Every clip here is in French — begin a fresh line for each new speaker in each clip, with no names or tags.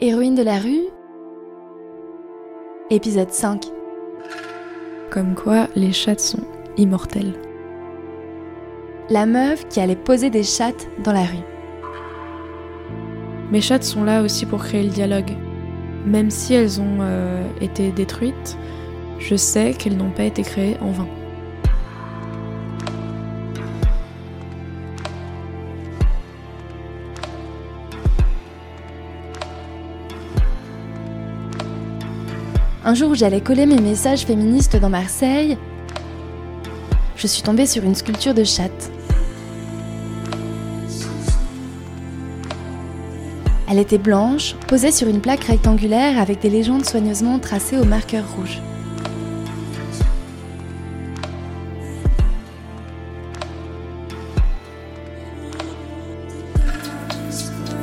Héroïne de la rue Épisode 5
Comme quoi les chattes sont immortelles.
La meuf qui allait poser des chattes dans la rue.
Mes chattes sont là aussi pour créer le dialogue. Même si elles ont euh, été détruites, je sais qu'elles n'ont pas été créées en vain.
Un jour où j'allais coller mes messages féministes dans Marseille, je suis tombée sur une sculpture de chatte. Elle était blanche, posée sur une plaque rectangulaire avec des légendes soigneusement tracées au marqueur rouge.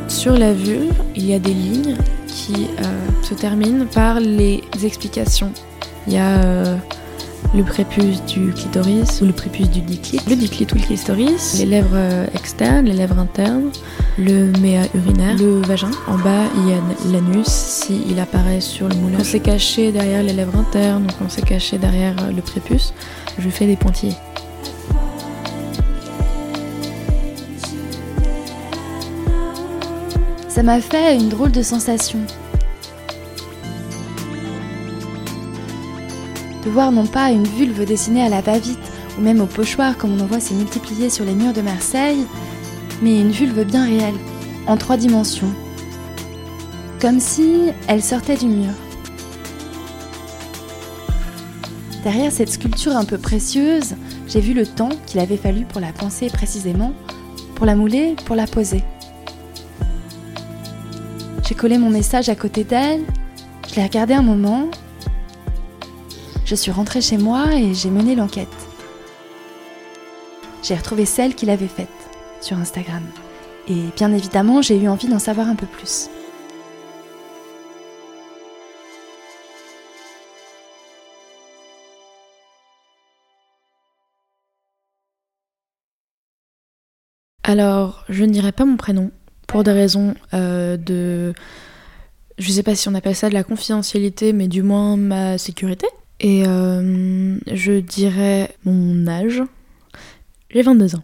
Sur la vulve, il y a des lignes qui euh, se terminent par les explications. Il y a euh, le prépuce du clitoris ou le prépuce du diclite, le diclite ou le clitoris, les lèvres euh, externes, les lèvres internes, le méa urinaire, le vagin. En bas, il y a l'anus s'il apparaît sur le moulin. On s'est caché derrière les lèvres internes, donc on s'est caché derrière le prépuce. Je fais des pointillés.
Ça m'a fait une drôle de sensation. De voir non pas une vulve dessinée à la va-vite ou même au pochoir comme on en voit se multiplier sur les murs de Marseille, mais une vulve bien réelle, en trois dimensions. Comme si elle sortait du mur. Derrière cette sculpture un peu précieuse, j'ai vu le temps qu'il avait fallu pour la penser précisément, pour la mouler, pour la poser. J'ai collé mon message à côté d'elle, je l'ai regardé un moment, je suis rentrée chez moi et j'ai mené l'enquête. J'ai retrouvé celle qu'il avait faite sur Instagram. Et bien évidemment, j'ai eu envie d'en savoir un peu plus.
Alors, je ne dirai pas mon prénom pour des raisons euh, de... Je sais pas si on appelle ça de la confidentialité, mais du moins ma sécurité. Et euh, je dirais mon âge. J'ai 22 ans.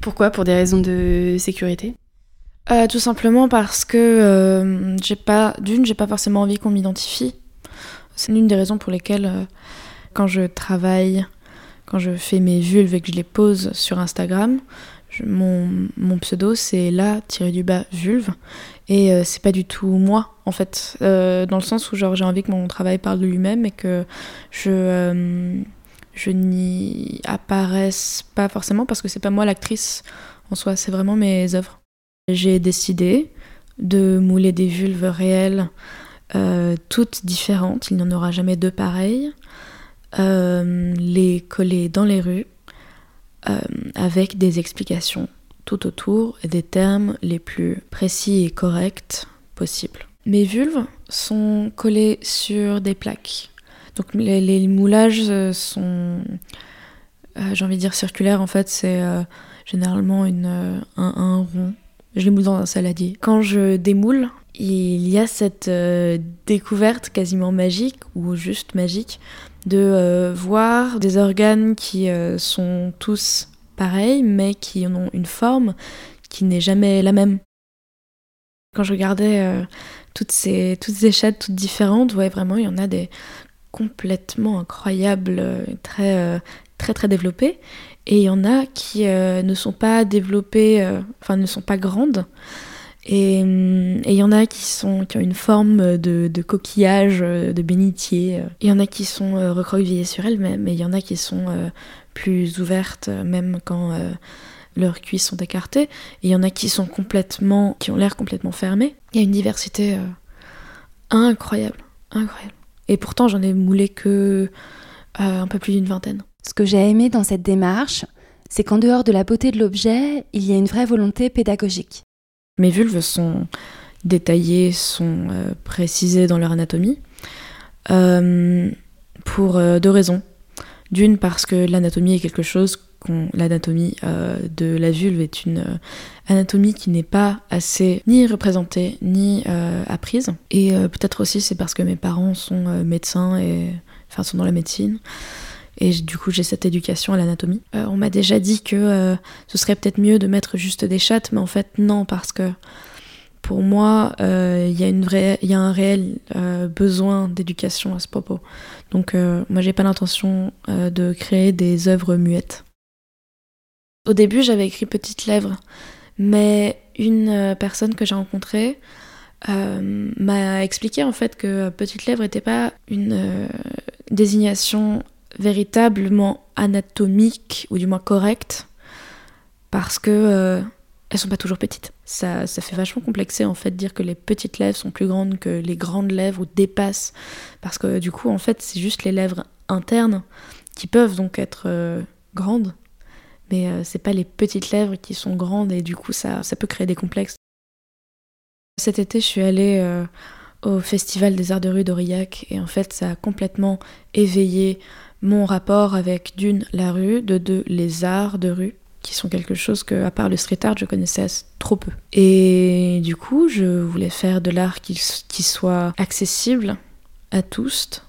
Pourquoi? Pour des raisons de sécurité?
Euh, Tout simplement parce que j'ai pas... D'une, j'ai pas forcément envie qu'on m'identifie. C'est l'une des raisons pour lesquelles, quand je travaille, quand je fais mes vulves et que je les pose sur Instagram, mon, pseudo c'est la tiré du bas vulve. Et euh, c'est pas du tout moi en fait. Euh, dans le sens où genre j'ai envie que mon travail parle de lui-même et que je euh, je n'y apparaisse pas forcément parce que c'est pas moi l'actrice en soi c'est vraiment mes œuvres. J'ai décidé de mouler des vulves réelles toutes différentes. Il n'y en aura jamais deux pareilles. Les coller dans les rues euh, avec des explications tout autour et des termes les plus précis et corrects possibles. Mes vulves sont collées sur des plaques. Donc les, moulages euh, sont, euh, j'ai envie de dire circulaires, en fait c'est généralement une, un, rond. Je les moule dans un saladier. Quand je démoule, il y a cette découverte quasiment magique ou juste magique de euh, voir des organes qui euh, sont tous pareils, mais qui ont une forme qui n'est jamais la même. Quand je regardais euh, toutes, ces, toutes ces toutes différentes, ouais, vraiment, il y en a des complètement incroyables, très, très, très développées. Et il y en a qui ne sont pas développées, enfin, ne sont pas grandes. Et il y en a qui, ont une forme de, coquillage, euh, de bénitier. Il y en a qui sont euh, recroquevillées sur elles, mais il y en a qui sont euh, plus ouvertes, même quand leurs cuisses sont écartées. Et il y en a qui sont complètement, qui ont l'air complètement fermées. Il y a une diversité incroyable, incroyable. Et pourtant, j'en ai moulé que un peu plus d'une vingtaine.
Ce que j'ai aimé dans cette démarche, c'est qu'en dehors de la beauté de l'objet, il y a une vraie volonté pédagogique.
Mes vulves sont détaillées, sont euh, précisées dans leur anatomie, euh, pour euh, deux raisons. D'une, parce que l'anatomie est quelque chose l'anatomie de la vulve est une anatomie qui n'est pas assez ni représentée ni apprise. Et peut-être aussi c'est parce que mes parents sont médecins et enfin sont dans la médecine. Et du coup, j'ai cette éducation à l'anatomie. on m'a déjà dit que ce serait peut-être mieux de mettre juste des chattes, mais en fait, non, parce que pour moi, il y, y, a un réel besoin d'éducation à ce propos. Donc, moi, j'ai pas l'intention de créer des œuvres muettes. Au début, j'avais écrit Petite Lèvre, mais une euh, personne que j'ai rencontrée euh, m'a expliqué en fait que Petite Lèvre n'était pas une euh, désignation véritablement anatomique ou du moins correcte parce que elles sont pas toujours petites. Ça, ça fait vachement complexé en fait dire que les petites lèvres sont plus grandes que les grandes lèvres ou dépassent parce que du coup en fait c'est juste les lèvres internes qui peuvent donc être grandes mais euh, c'est pas les petites lèvres qui sont grandes et du coup ça, ça peut créer des complexes. Cet été, je suis allée euh, au Festival des Arts de rue d'Aurillac et en fait ça a complètement éveillé mon rapport avec d'une la rue, de deux les arts de rue qui sont quelque chose que, à part le street art, je connaissais trop peu. Et du coup, je voulais faire de l'art qui, soit accessible à tous.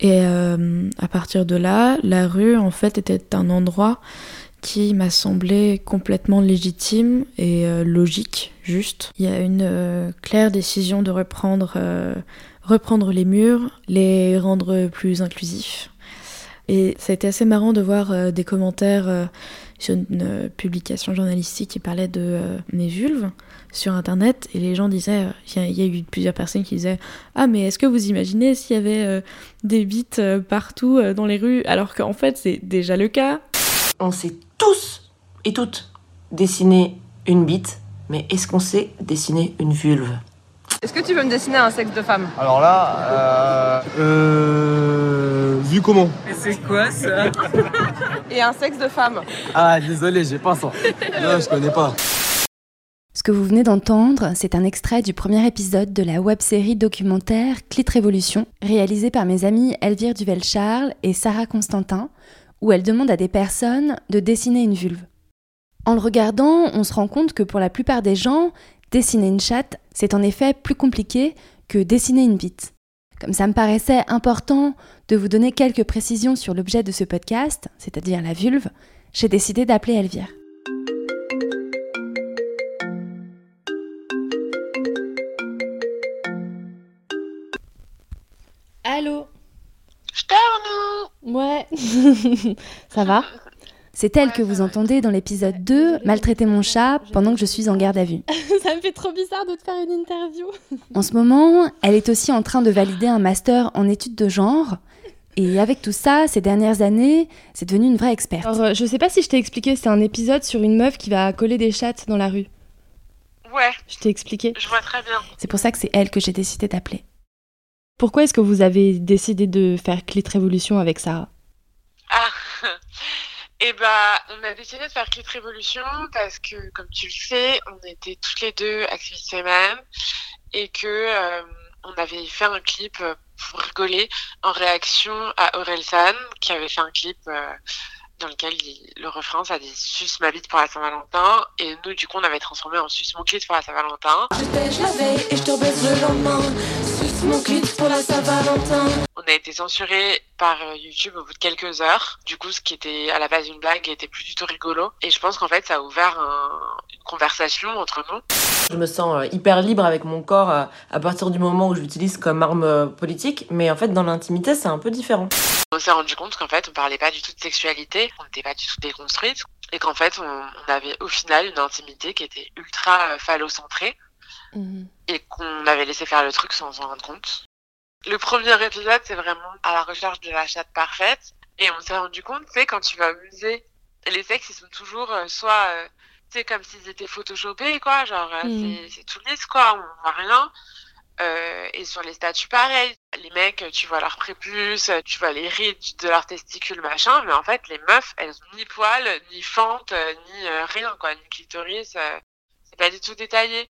Et euh, à partir de là, la rue, en fait, était un endroit qui m'a semblé complètement légitime et euh, logique, juste. Il y a une euh, claire décision de reprendre, euh, reprendre les murs, les rendre plus inclusifs. Et ça a été assez marrant de voir des commentaires sur une publication journalistique qui parlait de mes sur internet et les gens disaient, il y, a eu plusieurs personnes qui disaient Ah, mais est-ce que vous imaginez s'il y avait des bites partout dans les rues? Alors qu'en fait c'est déjà le cas
tous et toutes dessiner une bite, mais est-ce qu'on sait dessiner une vulve?
Est-ce que tu veux me dessiner un sexe de femme?
Alors là, euh, euh, vu comment?
Et c'est quoi ça? Et un sexe de femme.
Ah désolé, j'ai pas ça. Non, je connais pas.
Ce que vous venez d'entendre, c'est un extrait du premier épisode de la web-série documentaire Clit Révolution, réalisée par mes amis Elvire Duvel-Charles et Sarah Constantin, où elle demande à des personnes de dessiner une vulve. En le regardant, on se rend compte que pour la plupart des gens, dessiner une chatte, c'est en effet plus compliqué que dessiner une bite. Comme ça me paraissait important de vous donner quelques précisions sur l'objet de ce podcast, c'est-à-dire la vulve, j'ai décidé d'appeler Elvire. ça va C'est elle que vous entendez dans l'épisode 2, Maltraiter mon chat pendant que je suis en garde à vue.
ça me fait trop bizarre de te faire une interview.
en ce moment, elle est aussi en train de valider un master en études de genre. Et avec tout ça, ces dernières années, c'est devenu une vraie experte.
Alors, euh, je sais pas si je t'ai expliqué, c'est un épisode sur une meuf qui va coller des chattes dans la rue.
Ouais.
Je t'ai expliqué.
Je vois très bien.
C'est pour ça que c'est elle que j'ai décidé d'appeler.
Pourquoi est-ce que vous avez décidé de faire Clit Révolution avec Sarah?
Ah eh bah, on a décidé de faire Clit Révolution parce que, comme tu le sais, on était toutes les deux activistes femmes et que euh, on avait fait un clip pour rigoler en réaction à Orelsan qui avait fait un clip euh, dans lequel le refrain ça dit Suce ma pour la Saint-Valentin et nous du coup on avait transformé en Suce mon pour la Saint-Valentin. Mon pour la Saint-Valentin. On a été censuré par euh, YouTube au bout de quelques heures. Du coup, ce qui était à la base une blague était plus du tout rigolo. Et je pense qu'en fait, ça a ouvert une conversation entre nous.
Je me sens euh, hyper libre avec mon corps euh, à partir du moment où je l'utilise comme arme politique. Mais en fait, dans l'intimité, c'est un peu différent.
On s'est rendu compte qu'en fait, on parlait pas du tout de sexualité. On n'était pas du tout déconstruite. Et qu'en fait, on, avait au final une intimité qui était ultra phallocentrée. Mhm. et qu'on avait laissé faire le truc sans s'en rendre compte. Le premier épisode, c'est vraiment à la recherche de la chatte parfaite. Et on s'est rendu compte, sais, quand tu vas au musée, les sexes, ils sont toujours euh, soit, euh, tu sais, comme s'ils étaient photoshopés, quoi. Genre, euh, mhm. c'est tout lisse, quoi. On voit rien. et sur les statues, pareil. Les mecs, tu vois leur prépuce, tu vois les rides de leurs testicules, machin. Mais en fait, les meufs, elles ont ni poils, ni fente, ni rien, quoi. Ni clitoris. c'est pas du tout détaillé.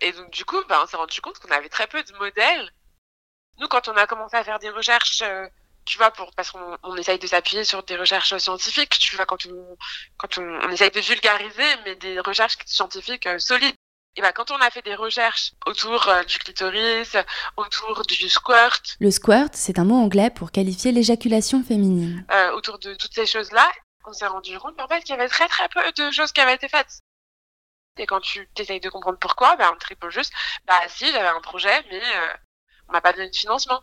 Et donc, du coup, bah, on s'est rendu compte qu'on avait très peu de modèles. Nous, quand on a commencé à faire des recherches euh, tu vois, pour, parce qu'on on essaye de s'appuyer sur des recherches scientifiques, tu vois, quand on, quand on, on essaye de vulgariser, mais des recherches scientifiques euh, solides. Et ben, quand on a fait des recherches autour euh, du clitoris, autour du squirt.
Le squirt, c'est un mot anglais pour qualifier l'éjaculation féminine.
Euh, autour de toutes ces choses-là, on s'est rendu compte en fait qu'il y avait très très peu de choses qui avaient été faites. Et quand tu essayes de comprendre pourquoi, ben, on te répond juste, bah si, j'avais un projet, mais euh, on m'a pas donné de financement.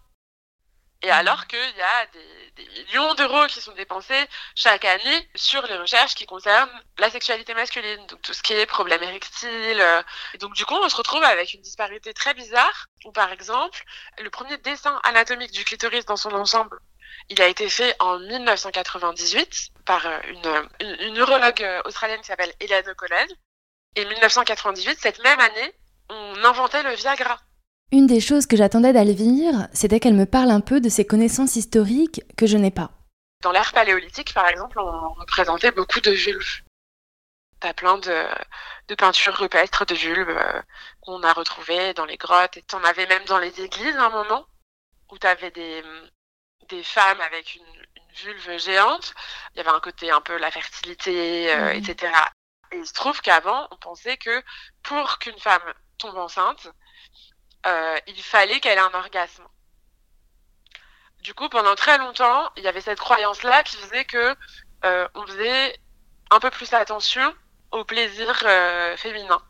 Et mmh. alors qu'il y a des, des millions d'euros qui sont dépensés chaque année sur les recherches qui concernent la sexualité masculine, donc tout ce qui est problème érectile. Euh. Et donc du coup, on se retrouve avec une disparité très bizarre, où par exemple, le premier dessin anatomique du clitoris dans son ensemble, il a été fait en 1998 par euh, une, une, une neurologue australienne qui s'appelle Hélène Collen. Et 1998, cette même année, on inventait le Viagra.
Une des choses que j'attendais d'Alvire, c'était qu'elle me parle un peu de ses connaissances historiques que je n'ai pas.
Dans l'ère paléolithique, par exemple, on représentait beaucoup de vulves. T'as plein de, de, peintures rupestres de vulves euh, qu'on a retrouvées dans les grottes. Et t'en avais même dans les églises à un moment, où t'avais des, des femmes avec une, une, vulve géante. Il y avait un côté un peu la fertilité, euh, mmh. etc. Et il se trouve qu'avant, on pensait que pour qu'une femme tombe enceinte, euh, il fallait qu'elle ait un orgasme. Du coup, pendant très longtemps, il y avait cette croyance-là qui faisait que euh, on faisait un peu plus attention au plaisir euh, féminin.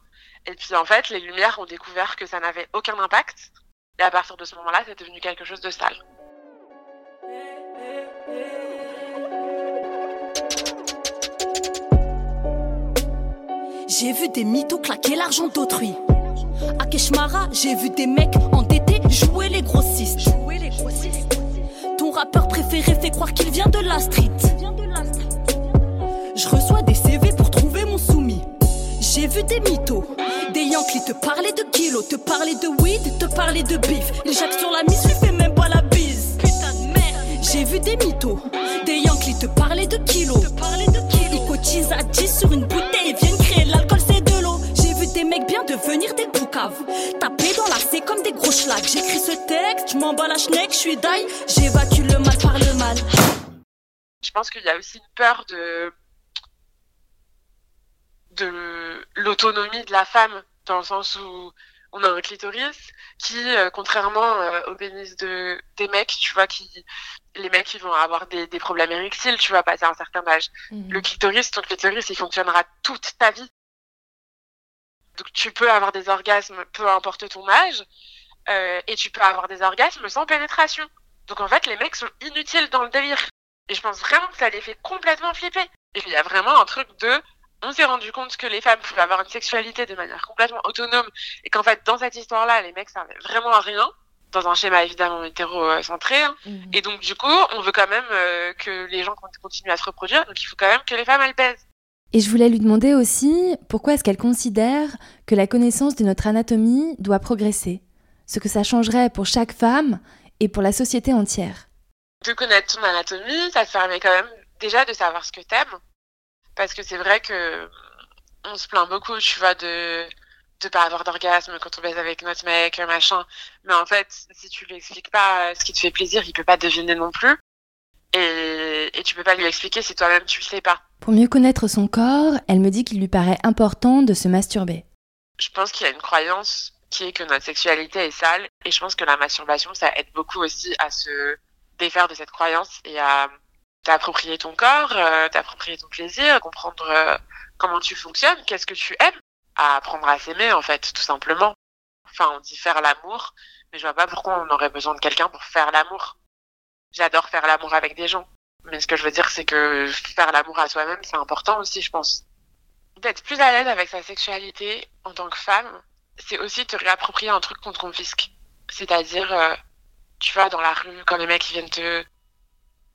Et puis en fait, les Lumières ont découvert que ça n'avait aucun impact. Et à partir de ce moment-là, c'est devenu quelque chose de sale.
J'ai vu des mythos claquer l'argent d'autrui. À Keshmara, j'ai vu des mecs endettés jouer les grossistes. Jouer les grossistes. Ton rappeur préféré fait croire qu'il vient de la street. Je reçois des CV pour trouver mon soumis. J'ai vu des mythos, des Yankees te parler de kilos, te parler de weed, te parler de beef. Il jacque sur la mise, lui fait même pas la bise. Putain de merde. J'ai vu des mythos, des Yankees te parler de kilos, te parler de kilos. Ils à 10 sur une bouteille boucaves. Taper dans la C comme des gros schlags. J'écris ce texte, je m'en bats la schneck, je suis die. J'évacue le mal par le mal.
Je pense qu'il y a aussi une peur de de l'autonomie de la femme dans le sens où on a un clitoris qui, euh, contrairement euh, au pénis de des mecs, tu vois, qui les mecs qui vont avoir des, des problèmes érectiles, tu vas passer un certain âge. Mmh. Le clitoris, ton clitoris, il fonctionnera toute ta vie. Donc tu peux avoir des orgasmes peu importe ton âge, euh, et tu peux avoir des orgasmes sans pénétration. Donc en fait, les mecs sont inutiles dans le délire. Et je pense vraiment que ça les fait complètement flipper. Et il y a vraiment un truc de on s'est rendu compte que les femmes pouvaient avoir une sexualité de manière complètement autonome et qu'en fait, dans cette histoire-là, les mecs servaient vraiment à rien, dans un schéma évidemment hétérocentré. Hein. Mmh. Et donc, du coup, on veut quand même euh, que les gens continuent à se reproduire, donc il faut quand même que les femmes, elles baisent.
Et je voulais lui demander aussi pourquoi est-ce qu'elle considère que la connaissance de notre anatomie doit progresser, ce que ça changerait pour chaque femme et pour la société entière.
De connaître ton anatomie, ça te permet quand même déjà de savoir ce que t'aimes parce que c'est vrai que on se plaint beaucoup, tu vois, de de pas avoir d'orgasme quand on baise avec notre mec, machin. Mais en fait, si tu lui expliques pas ce qui te fait plaisir, il peut pas deviner non plus. Et, et tu peux pas lui expliquer si toi-même tu le sais pas.
Pour mieux connaître son corps, elle me dit qu'il lui paraît important de se masturber.
Je pense qu'il y a une croyance qui est que notre sexualité est sale. Et je pense que la masturbation, ça aide beaucoup aussi à se défaire de cette croyance et à t'approprier ton corps, euh, t'approprier ton plaisir, comprendre euh, comment tu fonctionnes, qu'est-ce que tu aimes, à apprendre à s'aimer en fait, tout simplement. Enfin, on dit faire l'amour, mais je vois pas pourquoi on aurait besoin de quelqu'un pour faire l'amour. J'adore faire l'amour avec des gens, mais ce que je veux dire, c'est que faire l'amour à soi-même, c'est important aussi, je pense. D'être plus à l'aise avec sa sexualité en tant que femme, c'est aussi te réapproprier un truc qu'on te confisque. C'est-à-dire, euh, tu vas dans la rue, quand les mecs ils viennent te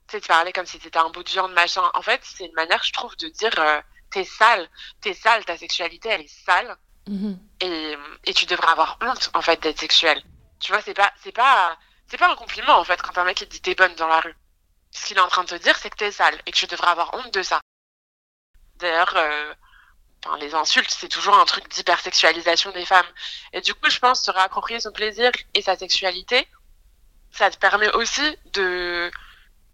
tu sais, tu parlais comme si t'étais un bout de viande, machin. En fait, c'est une manière, je trouve, de dire euh, t'es sale, t'es sale, ta sexualité, elle est sale. Mmh. Et, et tu devrais avoir honte, en fait, d'être sexuelle. Tu vois, c'est pas, c'est pas, c'est pas un compliment, en fait, quand un mec il dit t'es bonne dans la rue. Ce qu'il est en train de te dire, c'est que t'es sale et que tu devrais avoir honte de ça. D'ailleurs, euh, enfin, les insultes, c'est toujours un truc d'hypersexualisation des femmes. Et du coup, je pense se réapproprier son plaisir et sa sexualité, ça te permet aussi de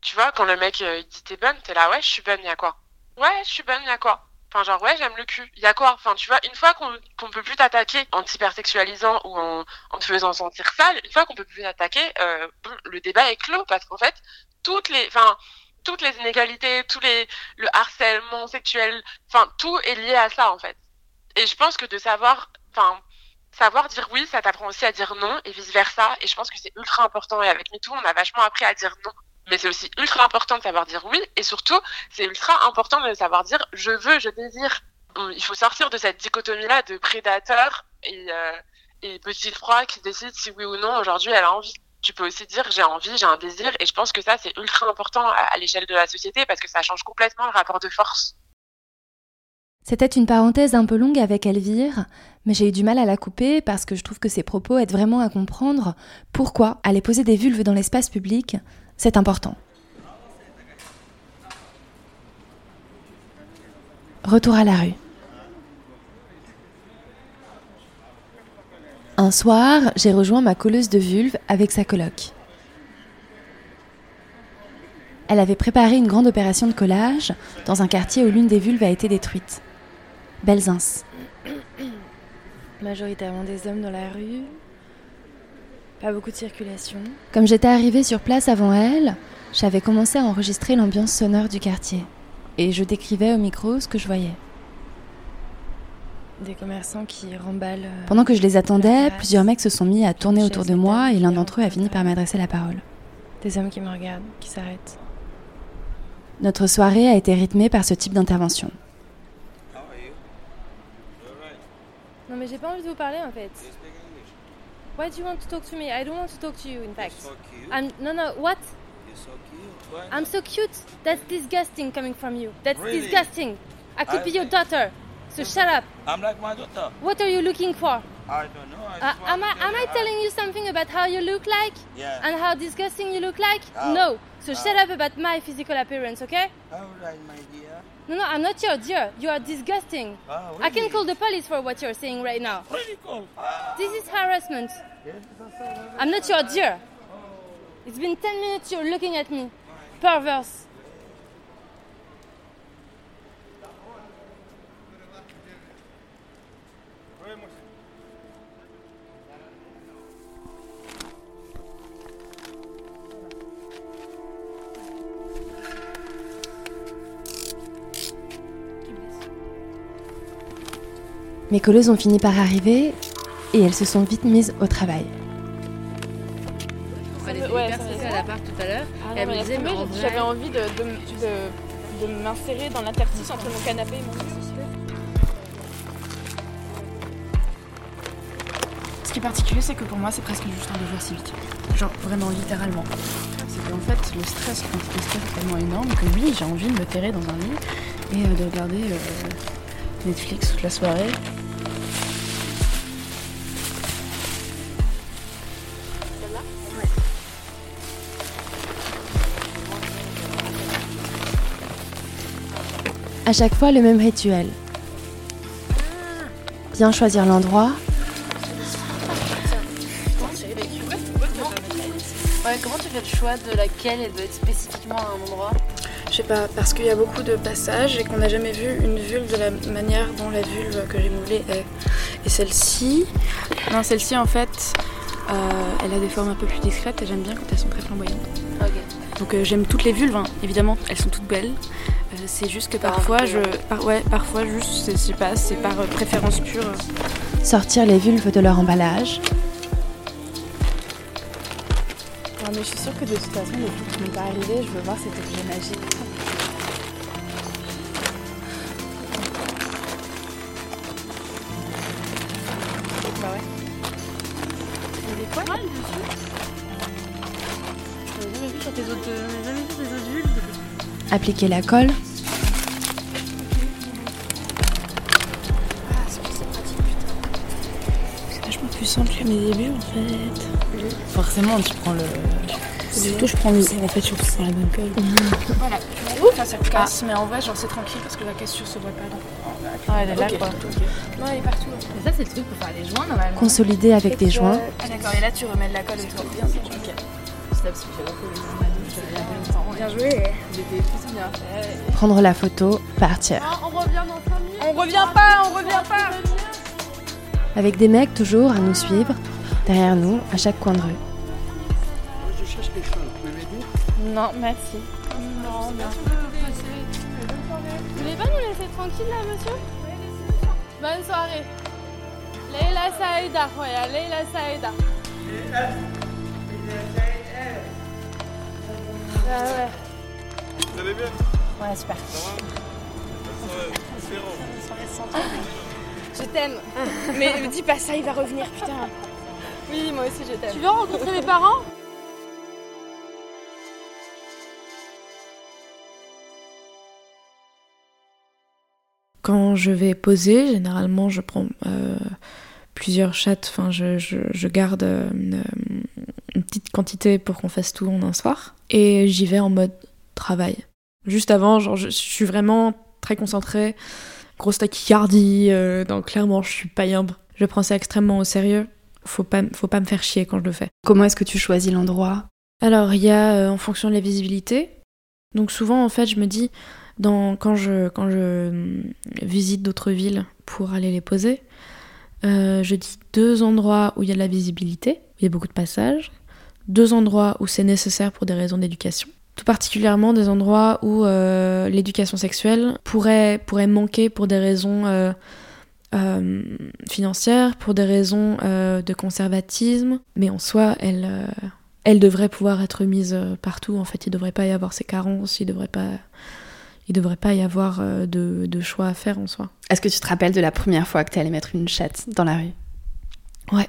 Tu vois, quand le mec il dit t'es bonne, t'es là, ouais, je suis bonne, y a quoi Ouais, je suis bonne, y a quoi Enfin, genre, ouais, j'aime le cul. Il y a quoi? Enfin, tu vois, une fois qu'on qu'on peut plus t'attaquer en t'hypersexualisant ou en, en te faisant sentir sale, une fois qu'on peut plus t'attaquer, euh, le débat est clos parce qu'en fait, toutes les, enfin, toutes les inégalités, tous les, le harcèlement sexuel, enfin, tout est lié à ça, en fait. Et je pense que de savoir, enfin, savoir dire oui, ça t'apprend aussi à dire non et vice versa. Et je pense que c'est ultra important. Et avec MeToo, on a vachement appris à dire non. Mais c'est aussi ultra important de savoir dire oui. Et surtout, c'est ultra important de savoir dire je veux, je désire. Il faut sortir de cette dichotomie-là de prédateur et, euh, et petite qui décide si oui ou non aujourd'hui elle a envie. Tu peux aussi dire j'ai envie, j'ai un désir. Et je pense que ça, c'est ultra important à, à l'échelle de la société parce que ça change complètement le rapport de force.
C'était une parenthèse un peu longue avec Elvire, mais j'ai eu du mal à la couper parce que je trouve que ses propos aident vraiment à comprendre pourquoi aller poser des vulves dans l'espace public, c'est important. Retour à la rue. Un soir, j'ai rejoint ma colleuse de vulves avec sa coloc. Elle avait préparé une grande opération de collage dans un quartier où l'une des vulves a été détruite. Belzins.
Majoritairement des hommes dans la rue. Pas beaucoup de circulation.
Comme j'étais arrivée sur place avant elle, j'avais commencé à enregistrer l'ambiance sonore du quartier. Et je décrivais au micro ce que je voyais.
Des commerçants qui remballent. euh,
Pendant que je les attendais, plusieurs mecs se sont mis à tourner autour de moi et l'un d'entre eux a fini par m'adresser la parole.
Des hommes qui me regardent, qui s'arrêtent.
Notre soirée a été rythmée par ce type d'intervention.
Non, mais j'ai pas envie de vous parler en fait. Why do you want to talk to me? I don't want to talk to you, in fact. I'm no, no. What? So I'm so cute. That's disgusting coming from you. That's
Really?
disgusting. I could be your daughter. So shut up.
I'm like my daughter.
What are you looking for?
I don't know. I
Uh, am I am I telling you something about how you look like
Yeah.
and how disgusting you look like?
How?
No. So shut up about my physical appearance, okay?
All right, my dear.
No, no, I'm not your dear. You are disgusting.
Ah,
I can call the police for what you're saying right now.
Really cool. Ah.
This is harassment.
Yes, that's all right.
I'm not your dear. It's been 10 minutes you're looking at me. Perverse.
Mes colleuses ont fini par arriver et elles se sont vite mises au travail.
Elle était
Ouais,
hyper stressée
ça.
à l'appart tout à l'heure.
Ah
elle me disait, mais en vrai-
j'avais envie de, de, de, de m'insérer dans l'interstice entre mon canapé et mon lit.
Ce qui est particulier, c'est que pour moi, c'est presque juste un devoir civique. Genre, vraiment, littéralement. C'est qu'en fait, le stress anti est tellement énorme que oui, j'ai envie de me terrer dans un lit et euh, de regarder euh, Netflix toute la soirée.
À chaque fois, le même rituel. Bien choisir l'endroit,
Ouais, comment tu fais le choix de laquelle elle doit être spécifiquement à un endroit
Je sais pas, parce qu'il y a beaucoup de passages et qu'on n'a jamais vu une vulve de la manière dont la vulve que j'ai moulée est. Et celle-ci, non, celle-ci en fait, euh, elle a des formes un peu plus discrètes et j'aime bien quand elles sont très flamboyantes. Donc euh, j'aime toutes les vulves, hein. évidemment, elles sont toutes belles. C'est juste que
Par
parfois, je,
ouais.
par- ouais, parfois juste, c'est- je sais pas, c'est par euh, préférence pure.
sortir les vulves de leur emballage,
Ah, mais je suis sûre que de toute façon, les filles qui m'ont pas arrivé, je veux voir cet objet magique. Bah ouais. Il y avait quoi? Là dessus J'avais jamais vu sur tes autres, euh, j'avais jamais vu tes autres vulves.
appliquer la colle,
simple que mes débuts en fait.
Forcément, tu prends le.
Surtout, je prends le. En fait, je prends la bonne colle. Voilà. Ça, ça casse, mais en vrai, genre, c'est tranquille parce que la cassure se voit pas. Donc...
Ah, elle est là quoi.
Non, elle est partout.
Mais ça, c'est le truc pour faire les joints normalement.
consolider avec des joints,
Ah, d'accord, et là, tu remets de la colle autour. Bien, c'est ok. Bien joué. J'étais tout bien.
Prendre la photo, partir.
on revient dans 5 minutes.
On revient pas, on revient pas.
Avec des mecs toujours à nous suivre, derrière nous, à chaque coin de rue.
Je cherche quelque chose, vous pouvez m'aider
Non, merci. Non, merci. Vous voulez pas nous laisser tranquille là, monsieur? Bonne soirée. Leila Saïda, ouais, Leila Saïda. Ouais, ouais.
Vous allez bien?
Ouais, super.
Ça va?
Je t'aime. Mais me dis pas ça, il va revenir, putain. Oui, moi aussi je t'aime. Tu veux rencontrer mes parents?
Quand je vais poser, généralement, je prends euh, plusieurs chattes. Enfin, je, je, je garde euh, une, une, petite quantité pour qu'on fasse tout en un soir. Et j'y vais en mode travail. Juste avant, genre, je, je suis vraiment très concentrée. Grosse tachycardie. Euh, donc, clairement, je suis païmbre. Je prends ça extrêmement au sérieux. Faut pas, faut pas me faire chier quand je le fais.
Comment est-ce que tu choisis l'endroit?
Alors, il y a euh, en fonction de la visibilité. Donc, souvent, en fait, je me dis dans, quand, je, quand je visite d'autres villes pour aller les poser, euh, je dis deux endroits où il y a de la visibilité, où il y a beaucoup de passages, deux endroits où c'est nécessaire pour des raisons d'éducation, tout particulièrement des endroits où euh, l'éducation sexuelle pourrait, pourrait manquer pour des raisons euh, euh financières, pour des raisons de conservatisme, mais en soi, elle, elle devrait pouvoir être mise partout. En fait, il ne devrait pas y avoir ces carences, il ne devrait pas il devrait pas y avoir de, de, choix à faire en soi.
Est-ce que tu te rappelles de la première fois que tu allais mettre une chatte dans la rue?
Ouais.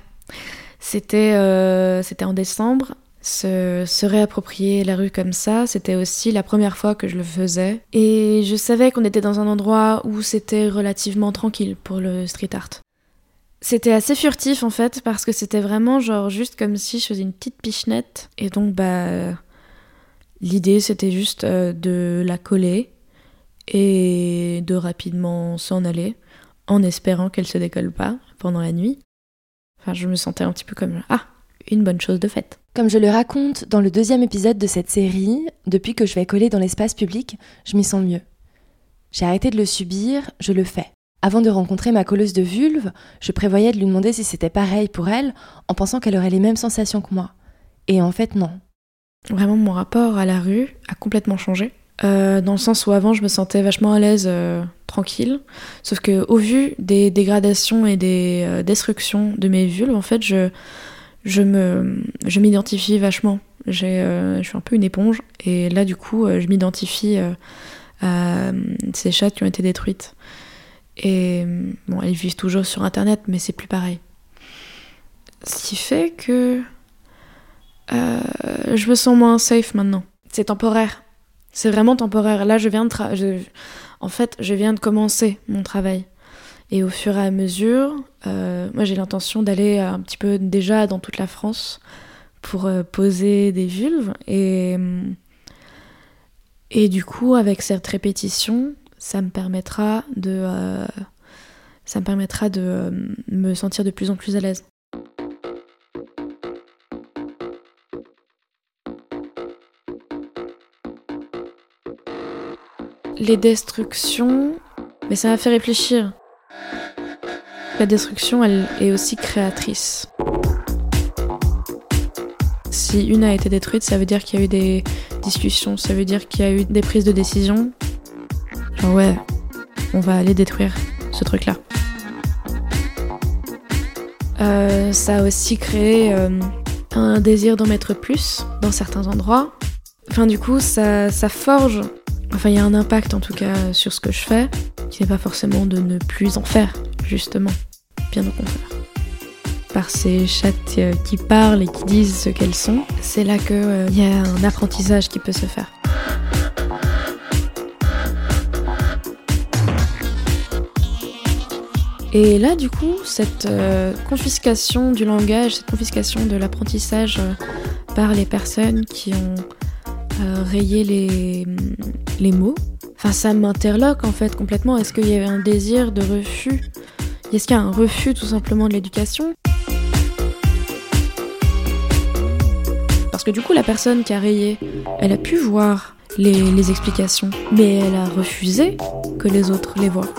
C'était euh, c'était en décembre. Se, réapproprier la rue comme ça, c'était aussi la première fois que je le faisais. Et je savais qu'on était dans un endroit où c'était relativement tranquille pour le street art. C'était assez furtif en fait, parce que c'était vraiment genre juste comme si je faisais une petite pichenette. Et donc, bah. L'idée c'était juste euh, de la coller et de rapidement s'en aller en espérant qu'elle se décolle pas pendant la nuit. Enfin, je me sentais un petit peu comme ah, une bonne chose de faite.
Comme je le raconte dans le deuxième épisode de cette série, depuis que je vais coller dans l'espace public, je m'y sens mieux. J'ai arrêté de le subir, je le fais. Avant de rencontrer ma colleuse de vulve, je prévoyais de lui demander si c'était pareil pour elle, en pensant qu'elle aurait les mêmes sensations que moi. Et en fait, non.
Vraiment, mon rapport à la rue a complètement changé. Euh, dans le sens où avant je me sentais vachement à l'aise, euh, tranquille. Sauf que au vu des dégradations et des euh, destructions de mes vulves, en fait, je, je me, je m'identifie vachement. Euh, je suis un peu une éponge et là du coup, je m'identifie à ces chattes qui ont été détruites. Et bon, elles vivent toujours sur Internet, mais c'est plus pareil. Ce qui fait que je me sens moins safe maintenant. C'est temporaire. C'est vraiment temporaire. Là, je viens de en fait, je viens de commencer mon travail. Et au fur et à mesure, euh, moi j'ai l'intention d'aller un petit peu déjà dans toute la France pour euh, poser des vulves. Et, et du coup, avec cette répétition, ça me permettra de, euh, ça me permettra de me sentir de plus en plus à l'aise. Les destructions, mais ça m'a fait réfléchir. La destruction, elle est aussi créatrice. Si une a été détruite, ça veut dire qu'il y a eu des discussions, ça veut dire qu'il y a eu des prises de décision. Genre ouais, on va aller détruire ce truc-là. Euh, ça a aussi créé euh, un désir d'en mettre plus dans certains endroits. Enfin du coup, ça, ça forge Enfin, il y a un impact en tout cas sur ce que je fais, qui n'est pas forcément de ne plus en faire, justement. Bien au contraire. Par ces chattes qui parlent et qui disent ce qu'elles sont, c'est là qu'il euh, y a un apprentissage qui peut se faire. Et là, du coup, cette euh, confiscation du langage, cette confiscation de l'apprentissage euh, par les personnes qui ont euh, rayer les, les mots. Ça m'interloque en fait complètement. Est-ce qu'il y avait un désir de refus Est-ce qu'il y a un refus tout simplement de l'éducation? Parce que du coup, la personne qui a rayé, elle a pu voir les, les explications, mais elle a refusé que les autres les voient.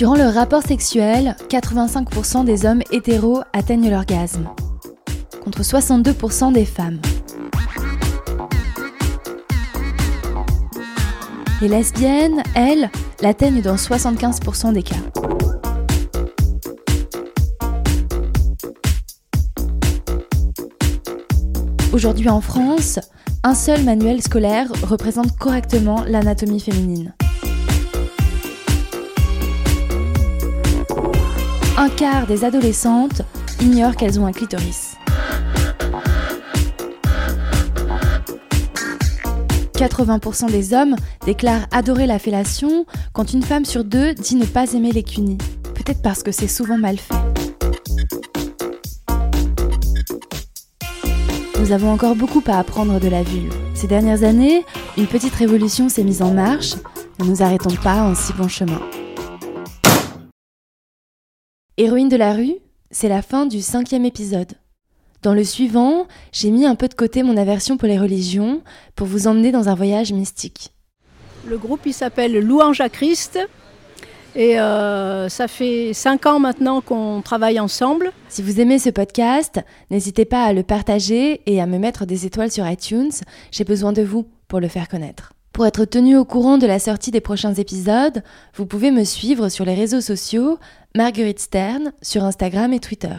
Durant le rapport sexuel, 85% des hommes hétéros atteignent l'orgasme, contre 62% des femmes. Les lesbiennes, elles, l'atteignent dans 75% des cas. Aujourd'hui en France, un seul manuel scolaire représente correctement l'anatomie féminine. Un quart des adolescentes ignorent qu'elles ont un clitoris. 80% des hommes déclarent adorer la fellation quand une femme sur deux dit ne pas aimer les cunis. Peut-être parce que c'est souvent mal fait. Nous avons encore beaucoup à apprendre de la vulve. Ces dernières années, une petite révolution s'est mise en marche. Ne nous arrêtons pas en si bon chemin. Héroïne de la rue, c'est la fin du cinquième épisode. Dans le suivant, j'ai mis un peu de côté mon aversion pour les religions pour vous emmener dans un voyage mystique.
Le groupe il s'appelle Louange à Christ et euh, ça fait cinq ans maintenant qu'on travaille ensemble.
Si vous aimez ce podcast, n'hésitez pas à le partager et à me mettre des étoiles sur iTunes. J'ai besoin de vous pour le faire connaître. Pour être tenu au courant de la sortie des prochains épisodes, vous pouvez me suivre sur les réseaux sociaux Marguerite Stern sur Instagram et Twitter.